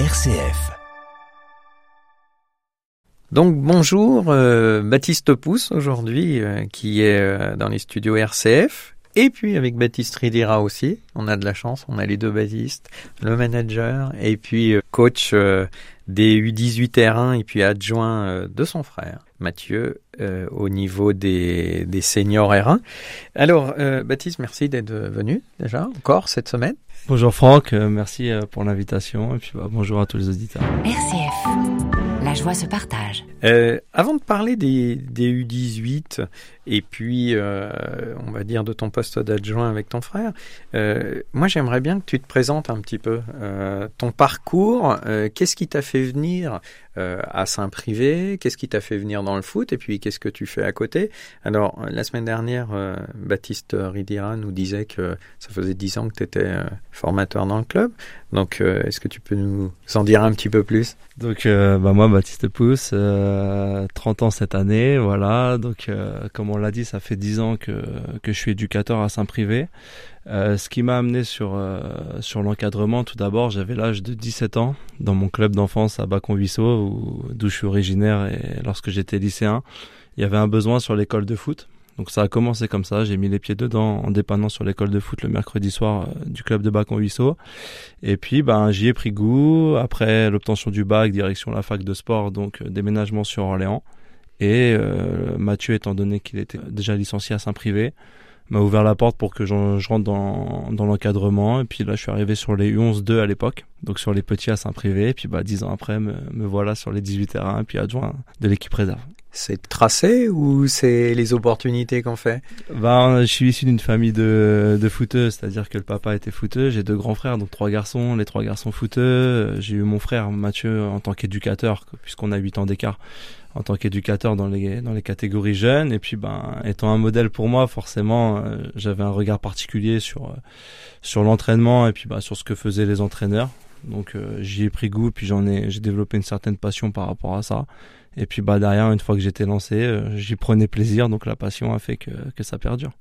RCF. Donc bonjour, euh, Baptiste Pousse aujourd'hui, euh, qui est euh, dans les studios RCF. Et puis avec Baptiste Ridira aussi, on a de la chance, on a les deux Baptistes, le manager et puis coach des U18 R1 et puis adjoint euh, de son frère, Mathieu, euh, au niveau des, des seniors R1. Alors euh, Baptiste, merci d'être venu déjà encore cette semaine. Bonjour Franck, merci pour l'invitation et puis bah, bonjour à tous les auditeurs. RCF. La joie se partage. Euh, avant de parler des, des U18 et puis euh, on va dire de ton poste d'adjoint avec ton frère, euh, moi j'aimerais bien que tu te présentes un petit peu ton parcours. qu'est-ce qui t'a fait venir euh, à Saint-Privé Qu'est-ce qui t'a fait venir dans le foot Et puis qu'est-ce que tu fais à côté? Alors euh, la semaine dernière, euh, Baptiste Ridira nous disait que ça faisait 10 ans que tu étais formateur dans le club. Donc euh, est-ce que tu peux nous en dire un petit peu plus? Donc euh, bah, moi Baptiste Pousse, euh, 30 ans cette année, voilà. Donc euh, comme on l'a dit, ça fait 10 ans que, que je suis éducateur à Saint-Privé. Euh, ce qui m'a amené sur, euh, sur l'encadrement, tout d'abord, j'avais l'âge de 17 ans dans mon club d'enfance à Bacon-Vissot, où- d'où je suis originaire et lorsque j'étais lycéen, il y avait un besoin sur l'école de foot. Donc ça a commencé comme ça, j'ai mis les pieds dedans en dépannant sur l'école de foot le mercredi soir euh, du club de Bacon-Vissot. Et puis ben j'y ai pris goût après l'obtention du bac direction la fac de sport donc déménagement sur Orléans et Mathieu étant donné qu'il était déjà licencié à Saint-Privé m'a ouvert la porte pour que je rentre dans, dans l'encadrement et puis là je suis arrivé sur les U11-2 à l'époque donc sur les petits à Saint-Privé et puis bah dix ans après me, me voilà sur les 18 terrains et puis adjoint de l'équipe réserve. C'est tracé ou c'est les opportunités qu'on fait? Bah, je suis issu d'une famille de, de footeux, c'est-à-dire que le papa était footeux. J'ai deux grands frères, donc trois garçons, les trois garçons footeux. J'ai eu mon frère Mathieu en tant qu'éducateur, puisqu'on a huit ans d'écart, en tant qu'éducateur dans les, dans les catégories jeunes. Et puis, ben, étant un modèle pour moi, forcément, euh, j'avais un regard particulier sur, euh, sur l'entraînement et puis bah, sur ce que faisaient les entraîneurs. Donc, euh, j'y ai pris goût, puis j'en ai, j'ai développé une certaine passion par rapport à ça. Et puis bah derrière, une fois que j'étais lancé, j'y prenais plaisir, donc la passion a fait que, que ça perdure.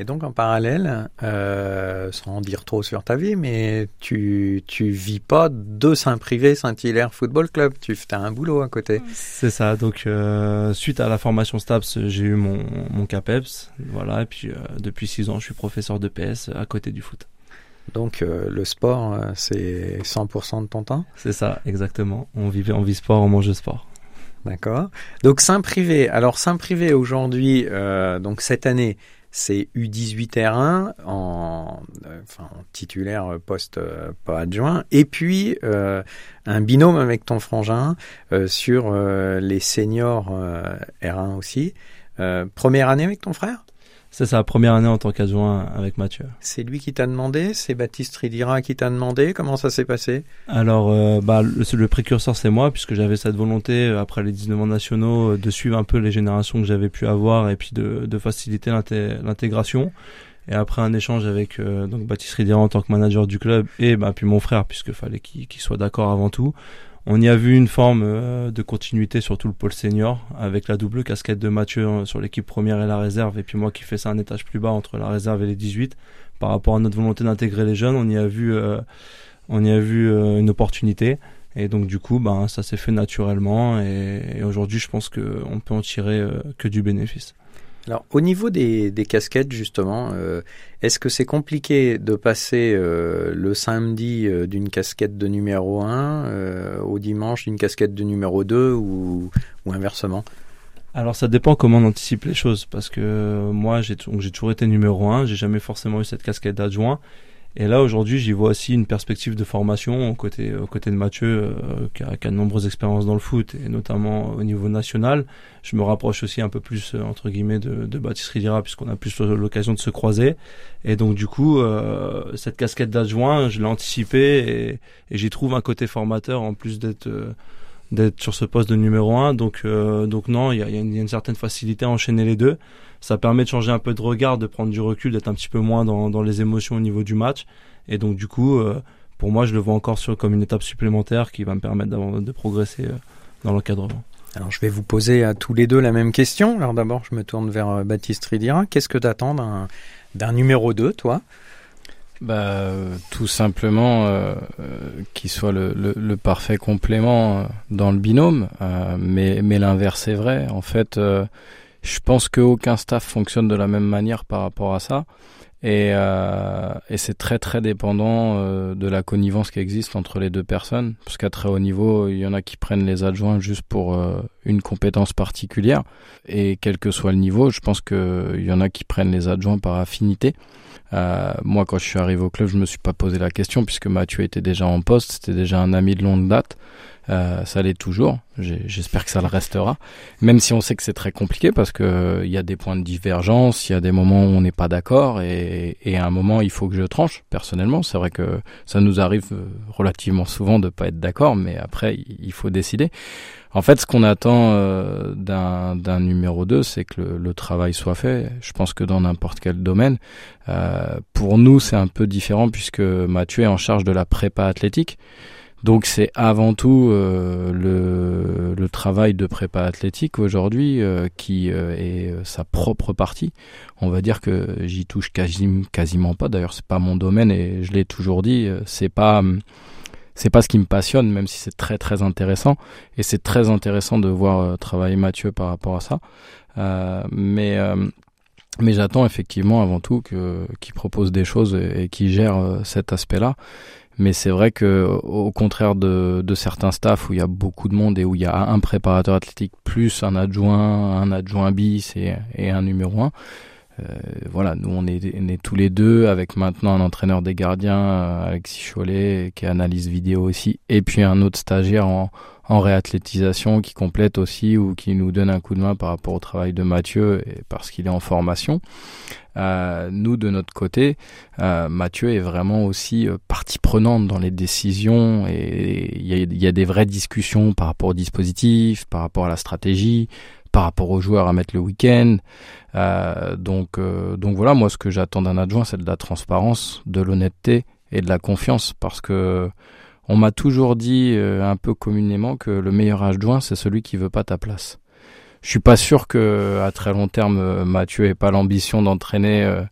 Et donc en parallèle, euh, sans en dire trop sur ta vie, mais tu tu vis pas de Saint-Privé Saint-Hilaire Football Club, tu as un boulot à côté. C'est ça. Donc euh, suite à la formation STAPS, j'ai eu mon mon CAPEPS, voilà. Et puis euh, depuis six ans, je suis professeur de PS à côté du foot. Donc euh, le sport, euh, c'est 100% de ton temps, C'est ça, exactement. On vivait, on vit sport, on mange sport. d'accord Donc Saint-Privé, alors Saint-Privé aujourd'hui, euh, donc cette année, c'est U18R1 en, euh, enfin, en titulaire euh, poste euh, pas adjoint, et puis euh, un binôme avec ton frangin euh, sur les seniors euh, R1 aussi. Première année avec ton frère? C'est sa première année en tant qu'adjoint avec Mathieu. C'est lui qui t'a demandé? C'est Baptiste Ridira qui t'a demandé? Comment ça s'est passé? Alors, euh, bah, le, le précurseur, c'est moi, puisque j'avais cette volonté, euh, après les 19 ans nationaux, euh, de suivre un peu les générations que j'avais pu avoir et puis de, de faciliter l'inté- l'intégration. Et après un échange avec euh, donc Baptiste Ridira en tant que manager du club et bah, puis mon frère, puisque fallait qu'il qu'il soit d'accord avant tout, on y a vu une forme euh, de continuité sur tout le pôle senior, avec la double casquette de Mathieu euh, sur l'équipe première et la réserve, et puis moi qui fais ça un étage plus bas entre la réserve et les 18. Par rapport à notre volonté d'intégrer les jeunes, on y a vu... euh, on y a vu une opportunité et donc du coup ben ça s'est fait naturellement et, aujourd'hui je pense que on peut en tirer que du bénéfice. Alors, au niveau des, casquettes, justement, euh, est-ce que c'est compliqué de passer euh, le samedi euh, d'une casquette de numéro 1 euh, au dimanche d'une casquette de numéro 2 ou, inversement? Alors ça dépend comment on anticipe les choses parce que moi j'ai toujours été numéro un, j'ai jamais forcément eu cette casquette d'adjoint et là aujourd'hui j'y vois aussi une perspective de formation aux côtés aux côtés de Mathieu euh, qui, a, qui a de nombreuses expériences dans le foot et notamment au niveau national. Je me rapproche aussi un peu plus euh, entre guillemets de, de Baptiste Ridira puisqu'on a plus l'occasion de se croiser et donc du coup euh, cette casquette d'adjoint je l'ai anticipée et, et j'y trouve un côté formateur en plus d'être euh, d'être sur ce poste de numéro un. Donc, euh, donc non, il y a, une, certaine facilité à enchaîner les deux. Ça permet de changer un peu de regard, de prendre du recul, d'être un petit peu moins dans, dans les émotions au niveau du match. Et donc du coup, euh, pour moi, je le vois encore sur, comme une étape supplémentaire qui va me permettre de progresser euh, dans l'encadrement. Alors, je vais vous poser à tous les deux la même question. Alors, d'abord, je me tourne vers Baptiste Ridira. Qu'est-ce que t'attends d'un numéro 2, toi? Bah, Tout simplement euh, qu'il soit le, le, parfait complément dans le binôme, mais, mais l'inverse est vrai. En fait, je pense qu'aucun staff fonctionne de la même manière par rapport à ça. Et, euh, et c'est très très dépendant euh, de la connivence qui existe entre les deux personnes. Parce qu'à très haut niveau, il y en a qui prennent les adjoints juste pour euh, une compétence particulière. Et quel que soit le niveau, je pense qu'il y en a qui prennent les adjoints par affinité. Euh, moi, quand je suis arrivé au club, je me suis pas posé la question puisque Mathieu était déjà en poste, c'était déjà un ami de longue date. Euh, ça l'est toujours. J'espère que ça le restera. Même si on sait que c'est très compliqué parce que euh, il y a des points de divergence, il y a des moments où on n'est pas d'accord et, à un moment il faut que je tranche. Personnellement, c'est vrai que ça nous arrive euh, relativement souvent de pas être d'accord, mais après il faut décider. En fait, ce qu'on attend d'un numéro 2, c'est que le, travail soit fait. Je pense que dans n'importe quel domaine. Pour nous, c'est un peu différent puisque Mathieu est en charge de la prépa athlétique. Donc c'est avant tout euh, le, le, travail de prépa athlétique aujourd'hui euh, qui euh, est sa propre partie. On va dire que j'y touche quasi, quasiment pas. D'ailleurs c'est pas mon domaine et je l'ai toujours dit. C'est pas c'est pas ce qui me passionne, même si c'est très très intéressant et c'est très intéressant de voir travailler Mathieu par rapport à ça. mais mais j'attends effectivement avant tout qu'il propose des choses et qu'il gère cet aspect-là. Mais c'est vrai que au contraire de, certains staffs où il y a beaucoup de monde et où il y a un préparateur athlétique plus un adjoint, un adjoint bis et, et un numéro un, euh, voilà, nous on est, on est, tous les deux avec maintenant un entraîneur des gardiens, euh, Alexis Cholet, qui analyse vidéo aussi, et puis un autre stagiaire en, en réathlétisation qui complète aussi ou qui nous donne un coup de main par rapport au travail de Mathieu et parce qu'il est en formation. Euh, nous, de notre côté, euh, Mathieu est vraiment aussi euh, partie prenante dans les décisions et il y, a, des vraies discussions par rapport au dispositif, par rapport à la stratégie, par rapport aux joueurs à mettre le week-end. Euh, donc, euh, donc voilà, moi ce que j'attends d'un adjoint, c'est de la transparence, de l'honnêteté et de la confiance parce que on m'a toujours dit euh, un peu communément que le meilleur adjoint, c'est celui qui veut pas ta place. Je suis pas sûr que à très long terme euh, Mathieu ait pas l'ambition d'entraîner euh,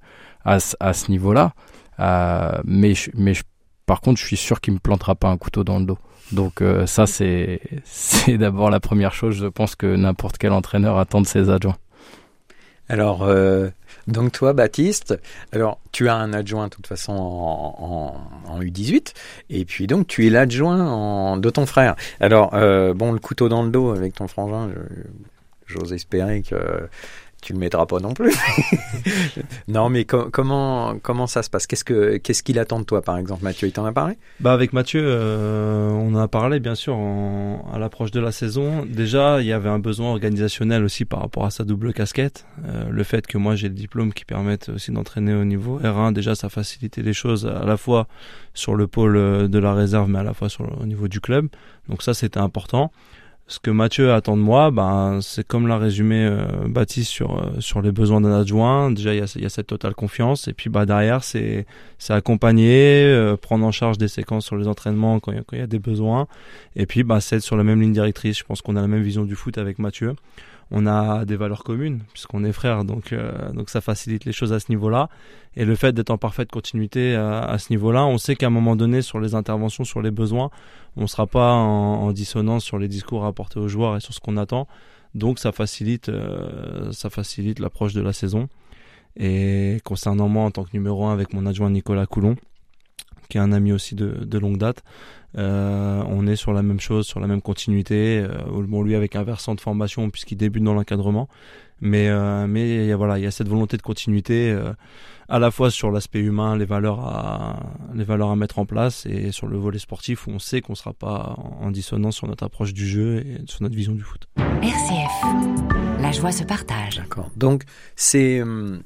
à, à, ce niveau-là, mais mais par contre, je suis sûr qu'il me plantera pas un couteau dans le dos. Donc ça c'est c'est d'abord la première chose. Je pense que n'importe quel entraîneur attend de ses adjoints. Alors, euh, donc toi, Baptiste, alors tu as un adjoint de toute façon en, en, en U18, et puis donc tu es l'adjoint de ton frère. Alors, euh, bon, le couteau dans le dos avec ton frangin, j'ose espérer que tu le mettras pas non plus. non, mais comment comment ça se passe? Qu'est-ce que qu'est-ce qu'il attend de toi, par exemple, Mathieu Il t'en a parlé? Bah avec Mathieu, euh, on en a parlé bien sûr en, à l'approche de la saison. Déjà, il y avait un besoin organisationnel aussi par rapport à sa double casquette. Euh, le fait que moi j'ai le diplôme qui permette aussi d'entraîner au niveau R1, déjà ça facilitait les choses à la fois sur le pôle de la réserve, mais à la fois sur au niveau du club. Donc ça c'était important ce que Mathieu attend de moi, ben, c'est comme l'a résumé euh, sur, euh, sur les besoins d'un adjoint. Déjà, il y a, y a, cette totale confiance. Et puis bah, derrière, c'est accompagner, euh, prendre en charge des séquences sur les entraînements quand il y, y, a des besoins. Et puis bah, c'est être sur la même ligne directrice. Je pense qu'on a la même vision du foot avec Mathieu on a des valeurs communes puisqu'on est frères, donc euh, donc ça facilite les choses à ce niveau-là. Et le fait d'être en parfaite continuité à, ce niveau-là, on sait qu'à un moment donné, sur les interventions, sur les besoins, on ne sera pas en, dissonance sur les discours à apporter aux joueurs et sur ce qu'on attend. Donc ça facilite euh, ça facilite l'approche de la saison. Et concernant moi en tant que numéro un avec mon adjoint Nicolas Coulon, qui est un ami aussi de, de longue date, euh, on est sur la même chose, sur la même continuité. Euh, bon, lui avec un versant de formation puisqu'il débute dans l'encadrement, mais euh, mais y a, voilà, il y a cette volonté de continuité euh, à la fois sur l'aspect humain, les valeurs à les valeurs à mettre en place et sur le volet sportif où on sait qu'on sera pas en, dissonance sur notre approche du jeu et sur notre vision du foot. RCF, la joie se partage. D'accord. Donc c'est hum,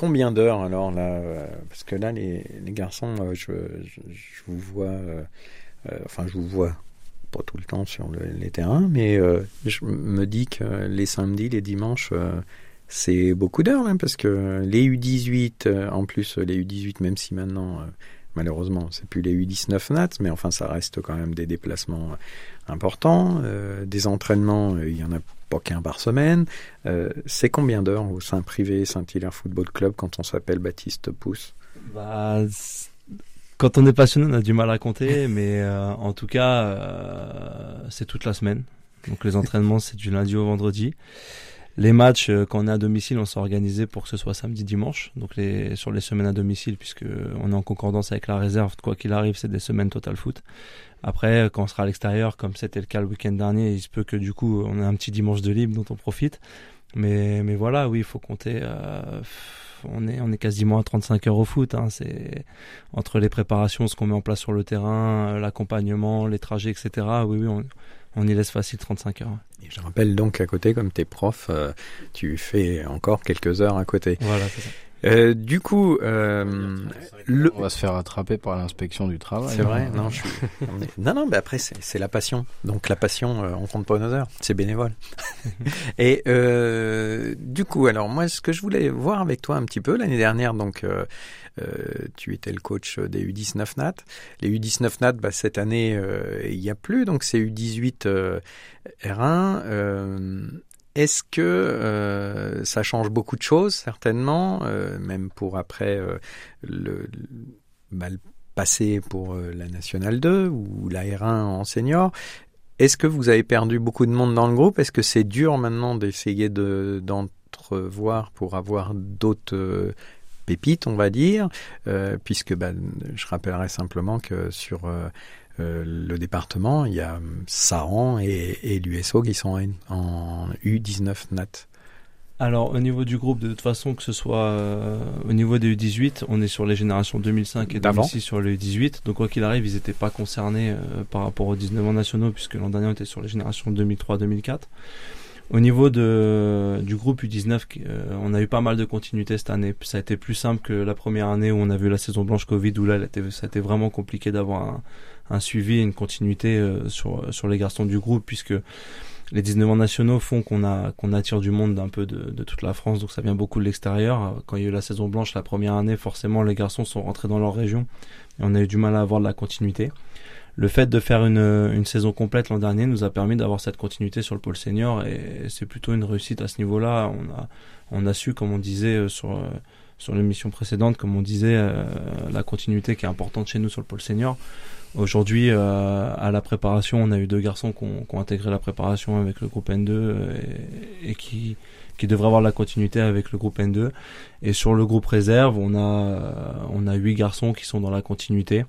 combien d'heures alors là Parce que là, les, garçons, je, je, vous vois euh, enfin, je vous vois pas tout le temps sur le, les terrains, mais euh, je me dis que les samedis, les dimanches, euh, c'est beaucoup d'heures, hein, parce que les U18, en plus les U18, même si maintenant, malheureusement, c'est plus les U19 nats, mais enfin, ça reste quand même des déplacements importants, des entraînements, il y en a pas qu'un par semaine. c'est combien d'heures au sein privé Saint-Hilaire Football Club quand on s'appelle Baptiste Pousse? Bah, Quand on est passionné, on a du mal à compter, mais euh, en tout cas, euh, c'est toute la semaine. Donc les entraînements, c'est du lundi au vendredi. Les matchs, euh, quand on est à domicile, on s'est organisé pour que ce soit samedi, dimanche. Donc sur les semaines à domicile, puisque on est en concordance avec la réserve, quoi qu'il arrive, c'est des semaines total foot. Après, quand on sera à l'extérieur, comme c'était le cas le week-end dernier, il se peut que du coup, on ait un petit dimanche de libre dont on profite. Mais, voilà, oui, il faut compter. Euh, on est, on est quasiment à 35 heures au foot. Hein. C'est entre les préparations, ce qu'on met en place sur le terrain, l'accompagnement, les trajets, etc. Oui, oui, on, on y laisse facile 35 heures. Et je rappelle donc qu'à côté, comme t'es prof, euh, tu fais encore quelques heures à côté. Voilà, c'est ça. Euh, du coup, euh, le... On va se faire attraper par l'inspection du travail. c'est vrai. hein. Non, je suis... non, non, mais après c'est la passion. Donc la passion, euh, on compte pas nos heures, c'est bénévole. Et euh, du coup, alors moi, ce que je voulais voir avec toi un petit peu l'année dernière, donc euh, euh, tu étais le coach des U19 Nat. Les U19 Nat, bah, cette année, euh, il y a plus, donc c'est U18 euh, R1. Est-ce que euh, ça change beaucoup de choses, certainement, euh, même pour après euh, le, passé pour la Nationale 2 ou la R1 en senior? Est-ce que vous avez perdu beaucoup de monde dans le groupe? Est-ce que c'est dur maintenant d'essayer de, d'entrevoir pour avoir d'autres pépites, on va dire? Puisque bah, je rappellerai simplement que sur le département, il y a Saran et, et l'USO qui sont en, en U19 NAT. Alors, au niveau du groupe, de toute façon, que ce soit euh, au niveau des U18, on est sur les générations 2005 et D'avant. 2006 sur les U18. Donc, quoi qu'il arrive, ils n'étaient pas concernés euh, par rapport aux 19 ans nationaux, puisque l'an dernier, on était sur les générations 2003-2004. Au niveau de, du groupe U19, qui, euh, on a eu pas mal de continuité cette année. Ça a été plus simple que la première année où on a vu la saison blanche Covid, où là, ça a été vraiment compliqué d'avoir un, un suivi et une continuité euh, sur, sur les garçons du groupe, puisque les 19 ans nationaux font qu'on a qu'on attire du monde d'un peu de, de toute la France, donc ça vient beaucoup de l'extérieur. Quand il y a eu la saison blanche la première année, forcément les garçons sont rentrés dans leur région et on a eu du mal à avoir de la continuité. Le fait de faire une, saison complète l'an dernier nous a permis d'avoir cette continuité sur le pôle senior et c'est plutôt une réussite à ce niveau-là. On a su, comme on disait euh, sur euh, sur l'émission précédente, comme on disait, euh, la continuité qui est importante chez nous sur le pôle senior. Aujourd'hui, à la préparation, on a eu deux garçons qui ont, intégré la préparation avec le groupe N2 euh, et, qui, qui devraient avoir la continuité avec le groupe N2. Et sur le groupe réserve, on a, on a huit garçons qui sont dans la continuité.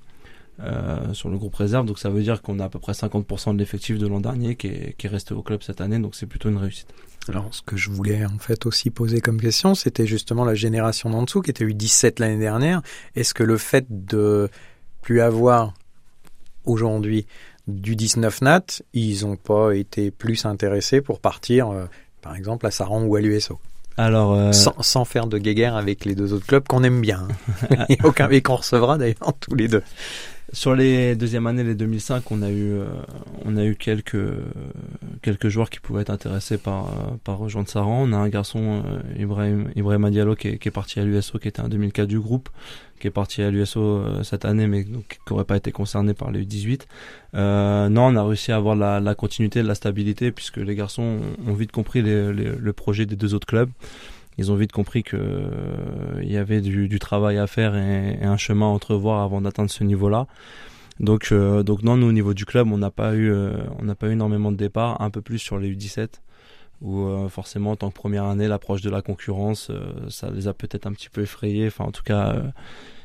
Euh, sur le groupe réserve, donc ça veut dire qu'on a à peu près 50% de l'effectif de l'an dernier qui est, qui est resté au club cette année, donc c'est plutôt une réussite. Alors, ce que je voulais en fait aussi poser comme question, c'était justement la génération d'en dessous qui était eu 17 l'année dernière. Est-ce que le fait de plus avoir aujourd'hui du 19 nat, ils n'ont pas été plus intéressés pour partir, euh, par exemple, à Saran ou à l'USO, Alors, euh, sans, sans faire de guéguerre avec les deux autres clubs qu'on aime bien, hein. et qu'on recevra d'ailleurs tous les deux. Sur les deuxièmes années, les 2005, on a eu, euh, on a eu quelques, quelques joueurs qui pouvaient être intéressés par, euh, par rejoindre Saran. On a un garçon, euh, Ibrahim, Ibrahim Diallo, qui est, qui est parti à l'USO, qui était un 2004 du groupe, qui est parti à l'USO cette année, mais donc, qui n'aurait pas été concerné par les U18. Euh, non, on a réussi à avoir la, la continuité, la stabilité, puisque les garçons ont, ont vite compris les- les- le projet des deux autres clubs. Ils ont vite compris que euh, il y avait du, travail à faire et, un chemin à entrevoir avant d'atteindre ce niveau-là. Donc, euh, donc non, nous au niveau du club, on n'a pas eu, euh, on n'a pas eu énormément de départs, un peu plus sur les U17, où euh, forcément en tant que première année, l'approche de la concurrence, ça les a peut-être un petit peu effrayés. Enfin, en tout cas,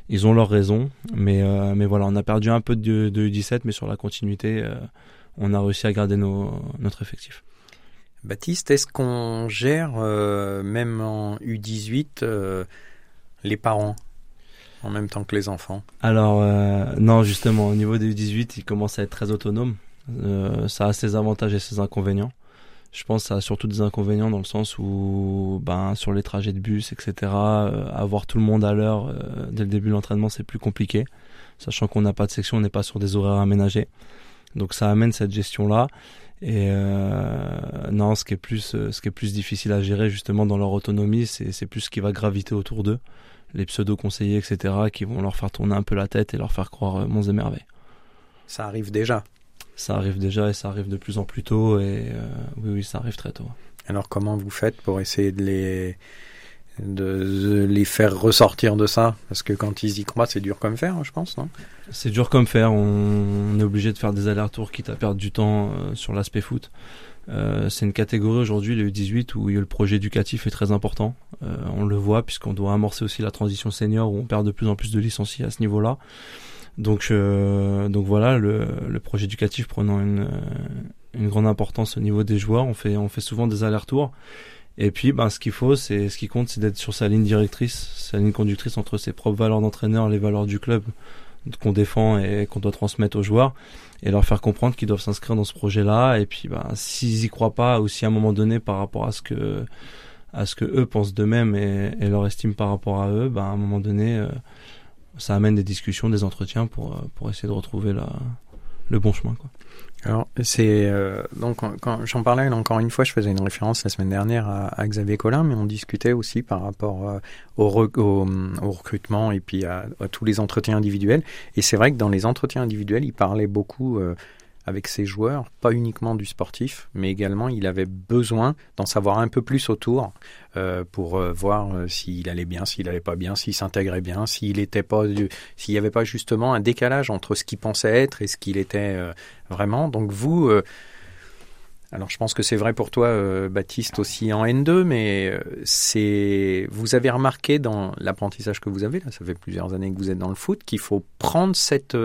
ils ont leurs raisons, mais mais voilà, on a perdu un peu de, de U17, mais sur la continuité, on a réussi à garder notre effectif. Baptiste, est-ce qu'on gère, euh, même en U18, euh, les parents en même temps que les enfants? Alors euh, non, justement, au niveau des U18, ils commencent à être très autonomes. Ça a ses avantages et ses inconvénients. Je pense que ça a surtout des inconvénients dans le sens où, ben, sur les trajets de bus, etc., avoir tout le monde à l'heure dès le début de l'entraînement, c'est plus compliqué, sachant qu'on n'a pas de section, on n'est pas sur des horaires aménagés. Donc ça amène cette gestion-là. Et euh, non, ce qui est plus, euh, ce qui est plus difficile à gérer justement dans leur autonomie, c'est c'est plus ce qui va graviter autour d'eux, les pseudo-conseillers, etc., qui vont leur faire tourner un peu la tête et leur faire croire euh, monts et merveilles. Ça arrive déjà. Ça arrive déjà et ça arrive de plus en plus tôt et euh, oui, oui, ça arrive très tôt. Alors comment vous faites pour essayer de les de, les faire ressortir de ça Parce que quand ils y croient, c'est dur comme fer, je pense, non? C'est dur comme fer. On, est obligé de faire des allers-retours, quitte à perdre du temps euh, sur l'aspect foot. Euh, c'est une catégorie aujourd'hui, le U18, où le projet éducatif est très important. Euh, on le voit puisqu'on doit amorcer aussi la transition senior, où on perd de plus en plus de licenciés à ce niveau-là. Donc, donc voilà, le, le, projet éducatif prenant une, une grande importance au niveau des joueurs, on fait, on fait souvent des allers-retours. Et puis, ben, ce qu'il faut, c'est ce qui compte, c'est d'être sur sa ligne directrice, sa ligne conductrice entre ses propres valeurs d'entraîneur, les valeurs du club qu'on défend et qu'on doit transmettre aux joueurs, et leur faire comprendre qu'ils doivent s'inscrire dans ce projet-là. Et puis, ben, s'ils y croient pas, ou si à un moment donné, par rapport à ce que à ce que eux pensent d'eux-mêmes et, leur estime par rapport à eux, ben, à un moment donné, euh, ça amène des discussions, des entretiens pour euh, pour essayer de retrouver la, le bon chemin, quoi. Alors, c'est euh, donc quand j'en parlais encore une fois, je faisais une référence la semaine dernière à, Xavier Collin, mais on discutait aussi par rapport euh, au, au, recrutement et puis à, tous les entretiens individuels. Et c'est vrai que dans les entretiens individuels, il parlait beaucoup euh, avec ses joueurs, pas uniquement du sportif, mais également il avait besoin d'en savoir un peu plus autour euh, pour euh, voir euh, s'il allait bien, s'il allait pas bien, s'il s'intégrait bien, s'il était pas, s'il n'y avait pas justement un décalage entre ce qu'il pensait être et ce qu'il était vraiment. Donc vous alors je pense que c'est vrai pour toi, Baptiste, aussi en N2, mais c'est vous avez remarqué dans l'apprentissage que vous avez, là, ça fait plusieurs années que vous êtes dans le foot, qu'il faut prendre cette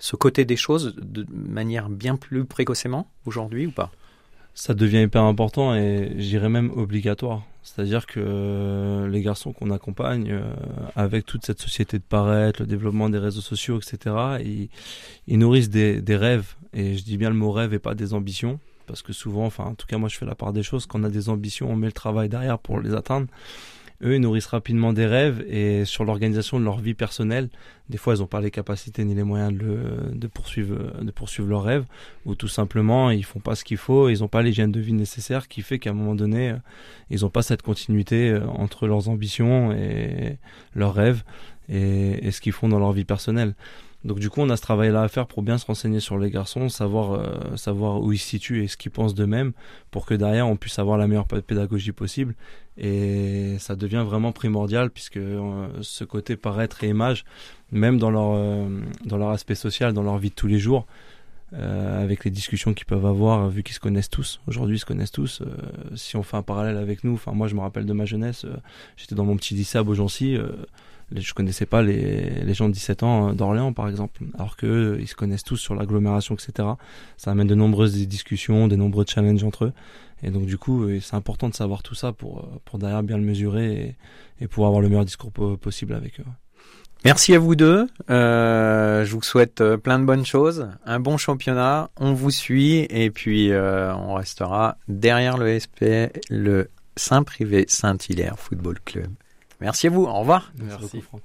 ce côté des choses de manière bien plus précocement aujourd'hui ou pas? Ça devient hyper important et j'irais même obligatoire. C'est-à-dire que euh, les garçons qu'on accompagne, euh, avec toute cette société de paraître, le développement des réseaux sociaux, etc., ils, ils nourrissent des, des, rêves. Et je dis bien le mot rêve et pas des ambitions. Parce que souvent, en tout cas, moi, je fais la part des choses. Quand on a des ambitions, on met le travail derrière pour les atteindre eux, ils nourrissent rapidement des rêves et sur l'organisation de leur vie personnelle, des fois, ils n'ont pas les capacités ni les moyens de, de, poursuivre, de poursuivre leurs rêves, ou tout simplement, ils font pas ce qu'il faut, ils n'ont pas l'hygiène de vie nécessaire qui fait qu'à un moment donné, euh, ils n'ont pas cette continuité euh, entre leurs ambitions et leurs rêves et, et ce qu'ils font dans leur vie personnelle. Donc du coup, on a ce travail-là à faire pour bien se renseigner sur les garçons, savoir euh, savoir où ils se situent et ce qu'ils pensent d'eux-mêmes, pour que derrière on puisse avoir la meilleure pédagogie possible. Et ça devient vraiment primordial puisque euh, ce côté paraître et image, même dans leur euh, dans leur aspect social, dans leur vie de tous les jours, avec les discussions qu'ils peuvent avoir, vu qu'ils se connaissent tous. Aujourd'hui, ils se connaissent tous. si on fait un parallèle avec nous, enfin moi, je me rappelle de ma jeunesse. J'étais dans mon petit lycée à Beaugency je connaissais pas les, les gens de 17 ans euh, d'Orléans par exemple, alors que ils se connaissent tous sur l'agglomération, etc. Ça amène de nombreuses discussions, de nombreux challenges entre eux. Et donc du coup, euh, c'est important de savoir tout ça pour, euh, pour derrière bien le mesurer et, pouvoir avoir le meilleur discours possible avec eux. Merci à vous deux. Euh, je vous souhaite plein de bonnes choses, un bon championnat. On vous suit et puis euh, on restera derrière le SP, le Saint-Privé Saint-Hilaire Football Club. Merci à vous. Au revoir. Merci. Merci.